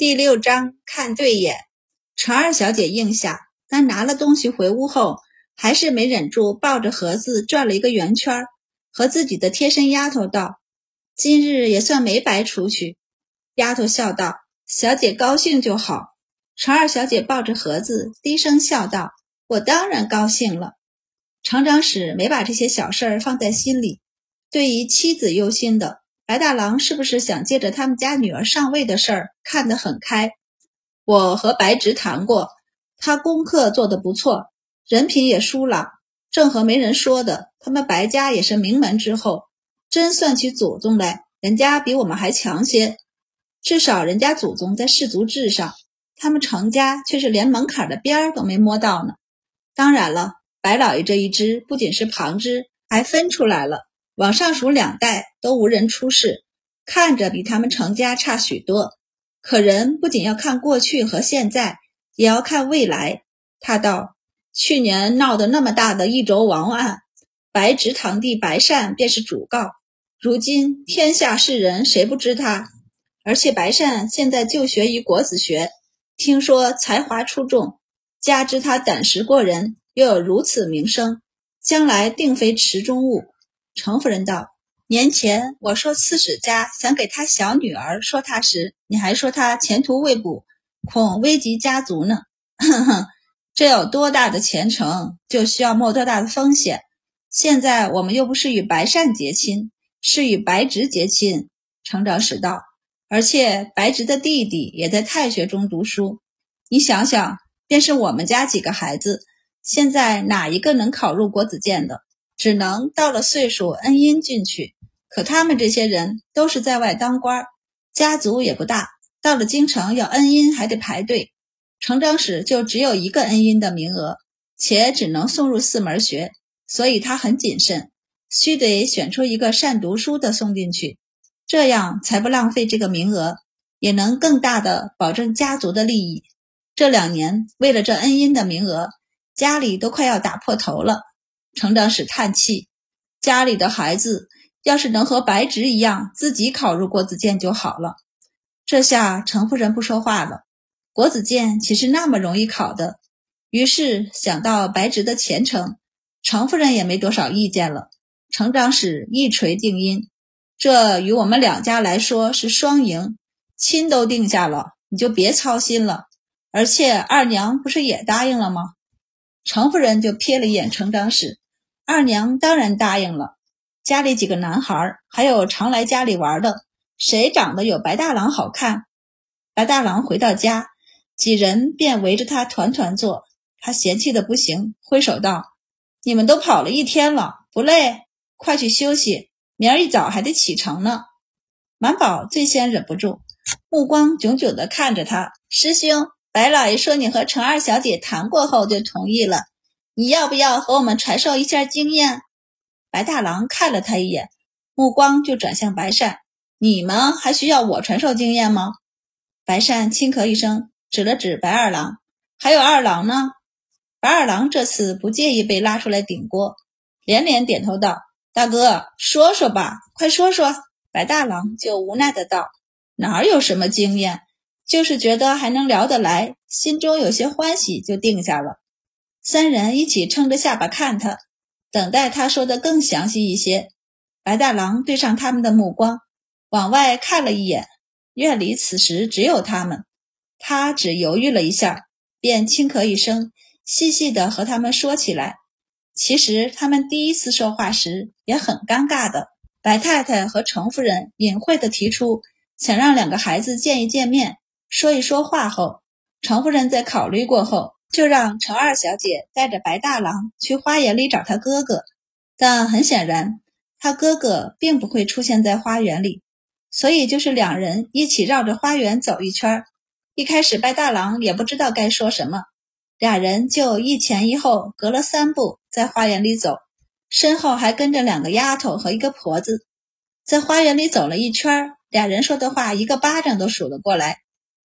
第六章看对眼。程二小姐应下，但拿了东西回屋后，还是没忍住抱着盒子转了一个圆圈，和自己的贴身丫头道：“今日也算没白出去。”丫头笑道：“小姐高兴就好。”程二小姐抱着盒子，低声笑道：“我当然高兴了。”厂长史没把这些小事儿放在心里，对于妻子忧心的。白大郎是不是想借着他们家女儿上位的事儿看得很开？我和白直谈过，他功课做得不错，人品也疏朗，正和没人说的。他们白家也是名门之后，真算起祖宗来，人家比我们还强些。至少人家祖宗在氏族制上，他们程家却是连门槛的边儿都没摸到呢。当然了，白老爷这一支不仅是旁支，还分出来了。往上数两代都无人出世，看着比他们成家差许多。可人不仅要看过去和现在，也要看未来。他道：“去年闹得那么大的一轴王案，白直堂弟白善便是主告。如今天下世人谁不知他？而且白善现在就学于国子学，听说才华出众，加之他胆识过人，又有如此名声，将来定非池中物。”程夫人道：“年前我说刺史家想给他小女儿说他时，你还说他前途未卜，恐危及家族呢。哼哼，这有多大的前程，就需要冒多大的风险。现在我们又不是与白善结亲，是与白直结亲。”程长史道：“而且白直的弟弟也在太学中读书，你想想，便是我们家几个孩子，现在哪一个能考入国子监的？”只能到了岁数恩荫进去，可他们这些人都是在外当官，家族也不大，到了京城要恩荫还得排队。成长史就只有一个恩荫的名额，且只能送入四门学，所以他很谨慎，须得选出一个善读书的送进去，这样才不浪费这个名额，也能更大的保证家族的利益。这两年为了这恩荫的名额，家里都快要打破头了。程长史叹气：“家里的孩子要是能和白直一样，自己考入国子监就好了。”这下程夫人不说话了。国子监岂是那么容易考的？于是想到白直的前程，程夫人也没多少意见了。程长史一锤定音：“这与我们两家来说是双赢，亲都定下了，你就别操心了。而且二娘不是也答应了吗？”程夫人就瞥了一眼程长史。二娘当然答应了，家里几个男孩，还有常来家里玩的，谁长得有白大郎好看？白大郎回到家，几人便围着他团团坐。他嫌弃的不行，挥手道：“你们都跑了一天了，不累？快去休息，明儿一早还得启程呢。”满宝最先忍不住，目光炯炯地看着他：“师兄，白老爷说你和程二小姐谈过后就同意了。”你要不要和我们传授一下经验？白大郎看了他一眼，目光就转向白善。你们还需要我传授经验吗？白善轻咳一声，指了指白二郎。还有二郎呢？白二郎这次不介意被拉出来顶锅，连连点头道：“大哥，说说吧，快说说。”白大郎就无奈的道：“哪有什么经验，就是觉得还能聊得来，心中有些欢喜，就定下了。”三人一起撑着下巴看他，等待他说的更详细一些。白大郎对上他们的目光，往外看了一眼，院里此时只有他们。他只犹豫了一下，便轻咳一声，细细的和他们说起来。其实他们第一次说话时也很尴尬的。白太太和程夫人隐晦的提出想让两个孩子见一见面，说一说话后，程夫人在考虑过后。就让程二小姐带着白大郎去花园里找他哥哥，但很显然，他哥哥并不会出现在花园里，所以就是两人一起绕着花园走一圈。一开始，白大郎也不知道该说什么，俩人就一前一后，隔了三步在花园里走，身后还跟着两个丫头和一个婆子。在花园里走了一圈，俩人说的话一个巴掌都数得过来，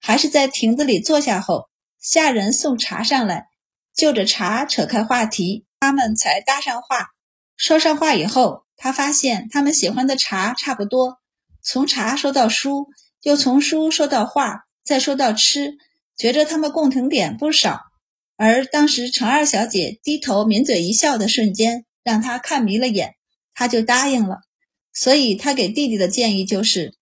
还是在亭子里坐下后。下人送茶上来，就着茶扯开话题，他们才搭上话。说上话以后，他发现他们喜欢的茶差不多，从茶说到书，又从书说到画，再说到吃，觉着他们共同点不少。而当时程二小姐低头抿嘴一笑的瞬间，让他看迷了眼，他就答应了。所以他给弟弟的建议就是：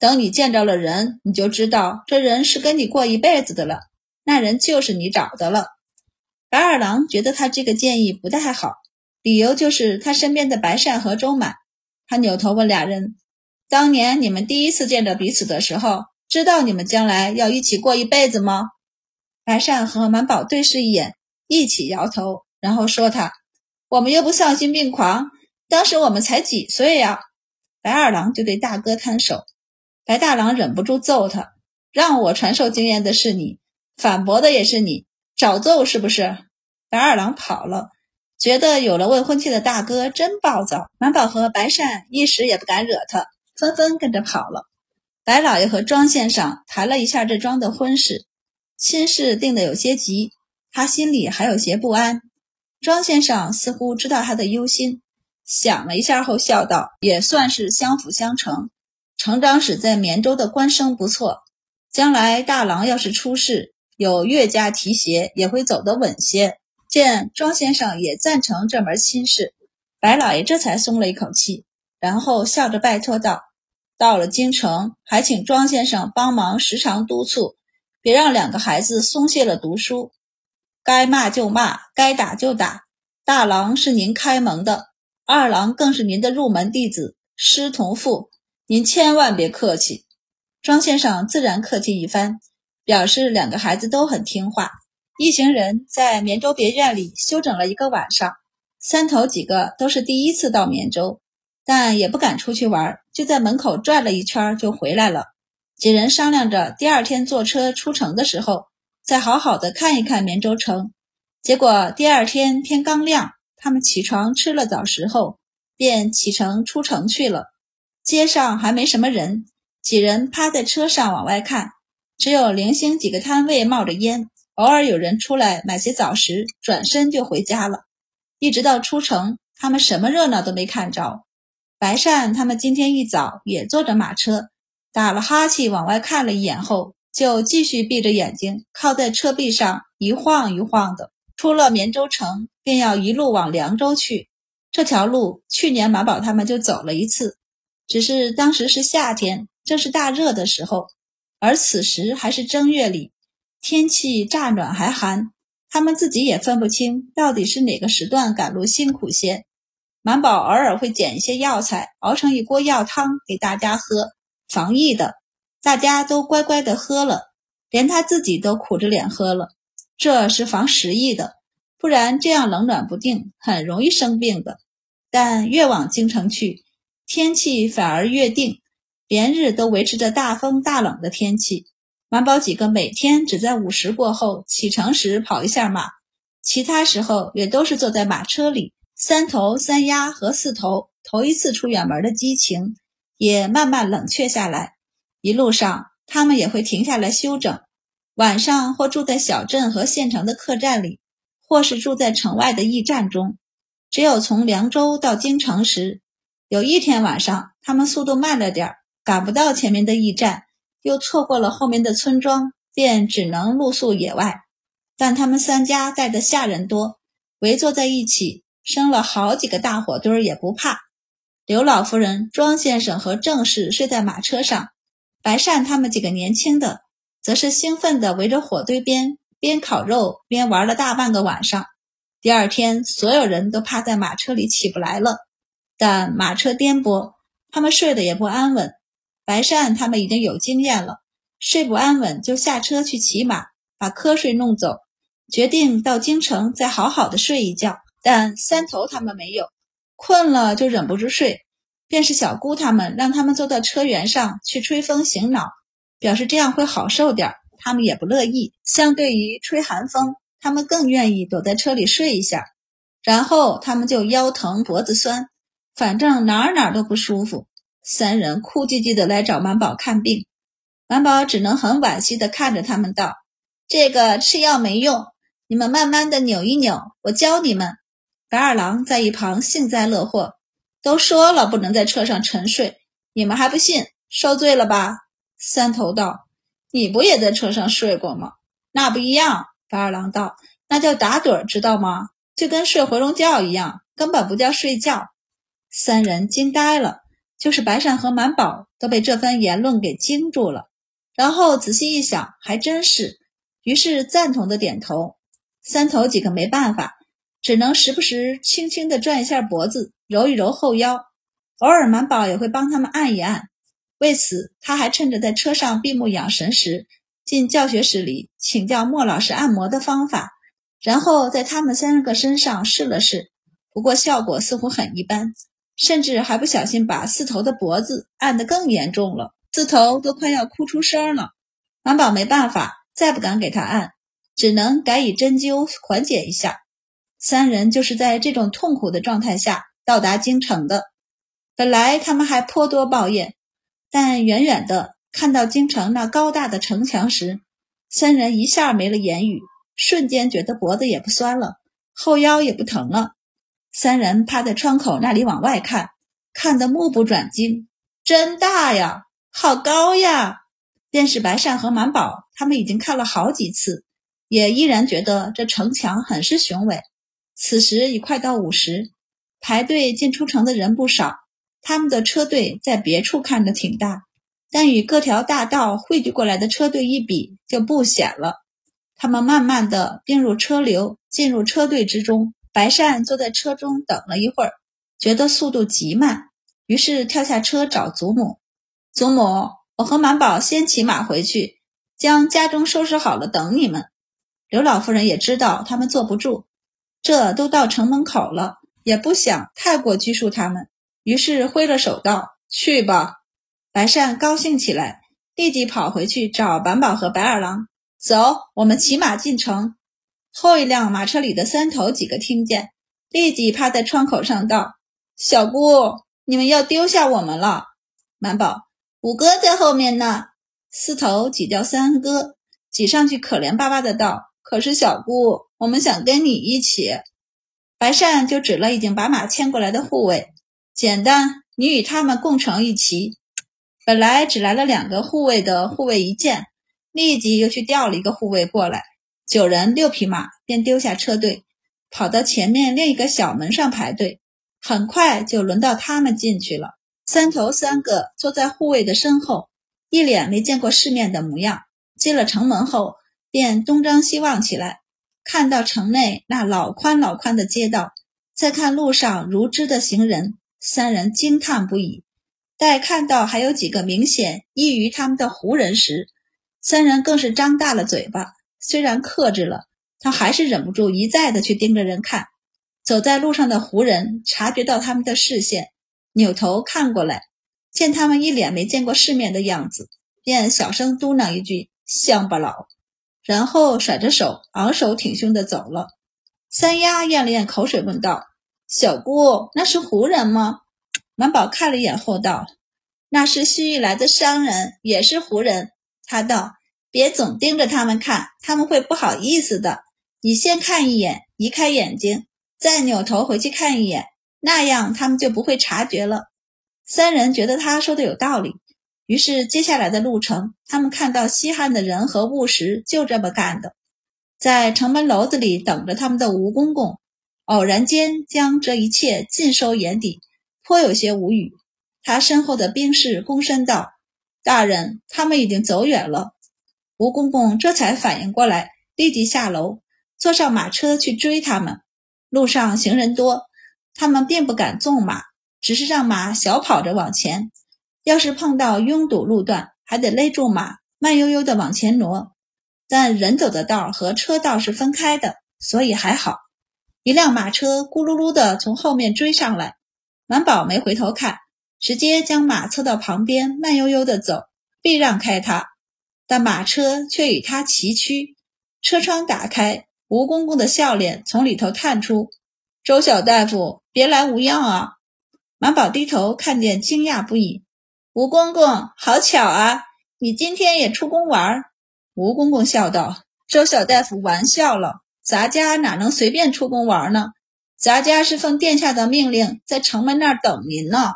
等你见着了人，你就知道这人是跟你过一辈子的了，那人就是你找的了。白二郎觉得他这个建议不太好，理由就是他身边的白善和周满。他扭头问俩人：“当年你们第一次见着彼此的时候，知道你们将来要一起过一辈子吗？”白善和满宝对视一眼，一起摇头，然后说：“他，我们又不丧心病狂，当时我们才几岁呀？”白二郎就对大哥摊手，白大郎忍不住揍他：“让我传授经验的是你，反驳的也是你。”找揍是不是？白二郎跑了，觉得有了未婚妻的大哥真暴躁。满宝和白善一时也不敢惹他，纷纷跟着跑了。白老爷和庄先生谈了一下这庄的婚事，亲事定得有些急，他心里还有些不安。庄先生似乎知道他的忧心，想了一下后笑道：“也算是相辅相成。程长史在绵州的官声不错，将来大郎要是出事。”有岳家提携，也会走得稳些。见庄先生也赞成这门亲事，白老爷这才松了一口气，然后笑着拜托道：“到了京城，还请庄先生帮忙时常督促，别让两个孩子松懈了读书。该骂就骂，该打就打。大郎是您开蒙的，二郎更是您的入门弟子，师同父，您千万别客气。”庄先生自然客气一番。表示两个孩子都很听话，一行人在绵州别院里休整了一个晚上。三头几个都是第一次到绵州，但也不敢出去玩，就在门口转了一圈就回来了。几人商量着第二天坐车出城的时候，再好好的看一看绵州城。结果第二天天刚亮，他们起床吃了早食后，便启程出城去了。街上还没什么人，几人趴在车上往外看。只有零星几个摊位冒着烟，偶尔有人出来买些早食，转身就回家了。一直到出城，他们什么热闹都没看着。白善他们今天一早也坐着马车，打了哈欠往外看了一眼后，就继续闭着眼睛靠在车壁上一晃一晃的。出了绵州城，便要一路往凉州去。这条路去年马宝他们就走了一次，只是当时是夏天，正是大热的时候。而此时还是正月里，天气乍暖还寒，他们自己也分不清到底是哪个时段赶路辛苦些。满宝偶尔会捡一些药材，熬成一锅药汤给大家喝，防疫的，大家都乖乖的喝了，连他自己都苦着脸喝了，这是防食疫的，不然这样冷暖不定，很容易生病的。但越往京城去，天气反而越定。连日都维持着大风大冷的天气，满宝几个每天只在午时过后启程时跑一下马，其他时候也都是坐在马车里。三头、三丫和四头头一次出远门的激情也慢慢冷却下来。一路上，他们也会停下来休整，晚上或住在小镇和县城的客栈里，或是住在城外的驿站中。只有从凉州到京城时，有一天晚上，他们速度慢了点儿。赶不到前面的驿站，又错过了后面的村庄，便只能露宿野外。但他们三家带的下人多，围坐在一起，生了好几个大火堆儿也不怕。刘老夫人、庄先生和郑氏睡在马车上，白善他们几个年轻的，则是兴奋地围着火堆边，边烤肉边玩了大半个晚上。第二天，所有人都趴在马车里起不来了，但马车颠簸，他们睡得也不安稳。白善他们已经有经验了，睡不安稳就下车去骑马，把瞌睡弄走，决定到京城再好好的睡一觉。但三头他们没有，困了就忍不住睡。便是小姑他们让他们坐到车辕上去吹风醒脑，表示这样会好受点，他们也不乐意。相对于吹寒风，他们更愿意躲在车里睡一下。然后他们就腰疼脖子酸，反正哪儿哪儿都不舒服。三人哭唧唧的来找满宝看病，满宝只能很惋惜的看着他们道：“这个吃药没用，你们慢慢的扭一扭，我教你们。”白二郎在一旁幸灾乐祸：“都说了不能在车上沉睡，你们还不信，受罪了吧？”三头道：“你不也在车上睡过吗？那不一样。白二郎道：“那叫打盹，知道吗？就跟睡回笼觉一样，根本不叫睡觉。”三人惊呆了，就是白善和满宝都被这番言论给惊住了。然后仔细一想，还真是，于是赞同的点头。三头几个没办法，只能时不时轻轻的转一下脖子，揉一揉后腰，偶尔满宝也会帮他们按一按。为此，他还趁着在车上闭目养神时，进教学室里请教莫老师按摩的方法，然后在他们三个身上试了试。不过效果似乎很一般，甚至还不小心把四头的脖子按得更严重了，四头都快要哭出声了。满宝没办法，再不敢给他按，只能改以针灸缓解一下。三人就是在这种痛苦的状态下到达京城的。本来他们还颇多抱怨。但远远的看到京城那高大的城墙时，三人一下没了言语，瞬间觉得脖子也不酸了，后腰也不疼了。三人趴在窗口那里往外看，看得目不转睛。真大呀，好高呀！便是白善和满宝，他们已经看了好几次，也依然觉得这城墙很是雄伟。此时已快到午时，排队进出城的人不少。他们的车队在别处看着挺大，但与各条大道汇聚过来的车队一比，就不显了。他们慢慢的并入车流，进入车队之中。白善坐在车中等了一会儿，觉得速度极慢，于是跳下车找祖母。祖母，我和满宝先骑马回去，将家中收拾好了等你们。刘老夫人也知道他们坐不住，这都到城门口了，也不想太过拘束他们。于是挥了手道：“去吧。”白善高兴起来，立即跑回去找板宝和白二郎。走，我们骑马进城。后一辆马车里的三头几个听见，立即趴在窗口上道：“小姑，你们要丢下我们了。”满宝：“五哥在后面呢。”四头挤掉三哥，挤上去可怜巴巴的道：“可是小姑，我们想跟你一起。”白善就指了已经把马牵过来的护卫。简单，你与他们共乘一骑。本来只来了两个护卫的护卫一见，立即又去调了一个护卫过来。九人六匹马便丢下车队，跑到前面另一个小门上排队。很快就轮到他们进去了。三头三个坐在护卫的身后，一脸没见过世面的模样。进了城门后，便东张西望起来，看到城内那老宽老宽的街道，再看路上如织的行人。三人惊叹不已，待看到还有几个明显异于他们的胡人时，三人更是张大了嘴巴。虽然克制了，他还是忍不住一再的去盯着人看。走在路上的胡人察觉到他们的视线，扭头看过来，见他们一脸没见过世面的样子，便小声嘟囔一句“乡巴佬”，然后甩着手，昂首挺胸的走了。三丫咽了咽口水，问道。小姑，那是胡人吗？满宝看了一眼后道：“那是西域来的商人，也是胡人。”他道：“别总盯着他们看，他们会不好意思的。你先看一眼，移开眼睛，再扭头回去看一眼，那样他们就不会察觉了。”三人觉得他说的有道理，于是接下来的路程，他们看到稀罕的人和物时就这么干的，在城门楼子里等着他们的吴公公。偶然间将这一切尽收眼底，颇有些无语。他身后的兵士躬身道：“大人，他们已经走远了。”吴公公这才反应过来，立即下楼，坐上马车去追他们。路上行人多，他们并不敢纵马，只是让马小跑着往前。要是碰到拥堵路段，还得勒住马，慢悠悠地往前挪。但人走的道和车道是分开的，所以还好。一辆马车咕噜噜的从后面追上来，满宝没回头看，直接将马侧到旁边，慢悠悠的走，避让开他。但马车却与他齐驱。车窗打开，吴公公的笑脸从里头探出：“周小大夫，别来无恙啊！”满宝低头看见，惊讶不已。吴公公，好巧啊，你今天也出宫玩？吴公公笑道：“周小大夫，玩笑了。”咱家哪能随便出宫玩呢？咱家是奉殿下的命令，在城门那儿等您呢。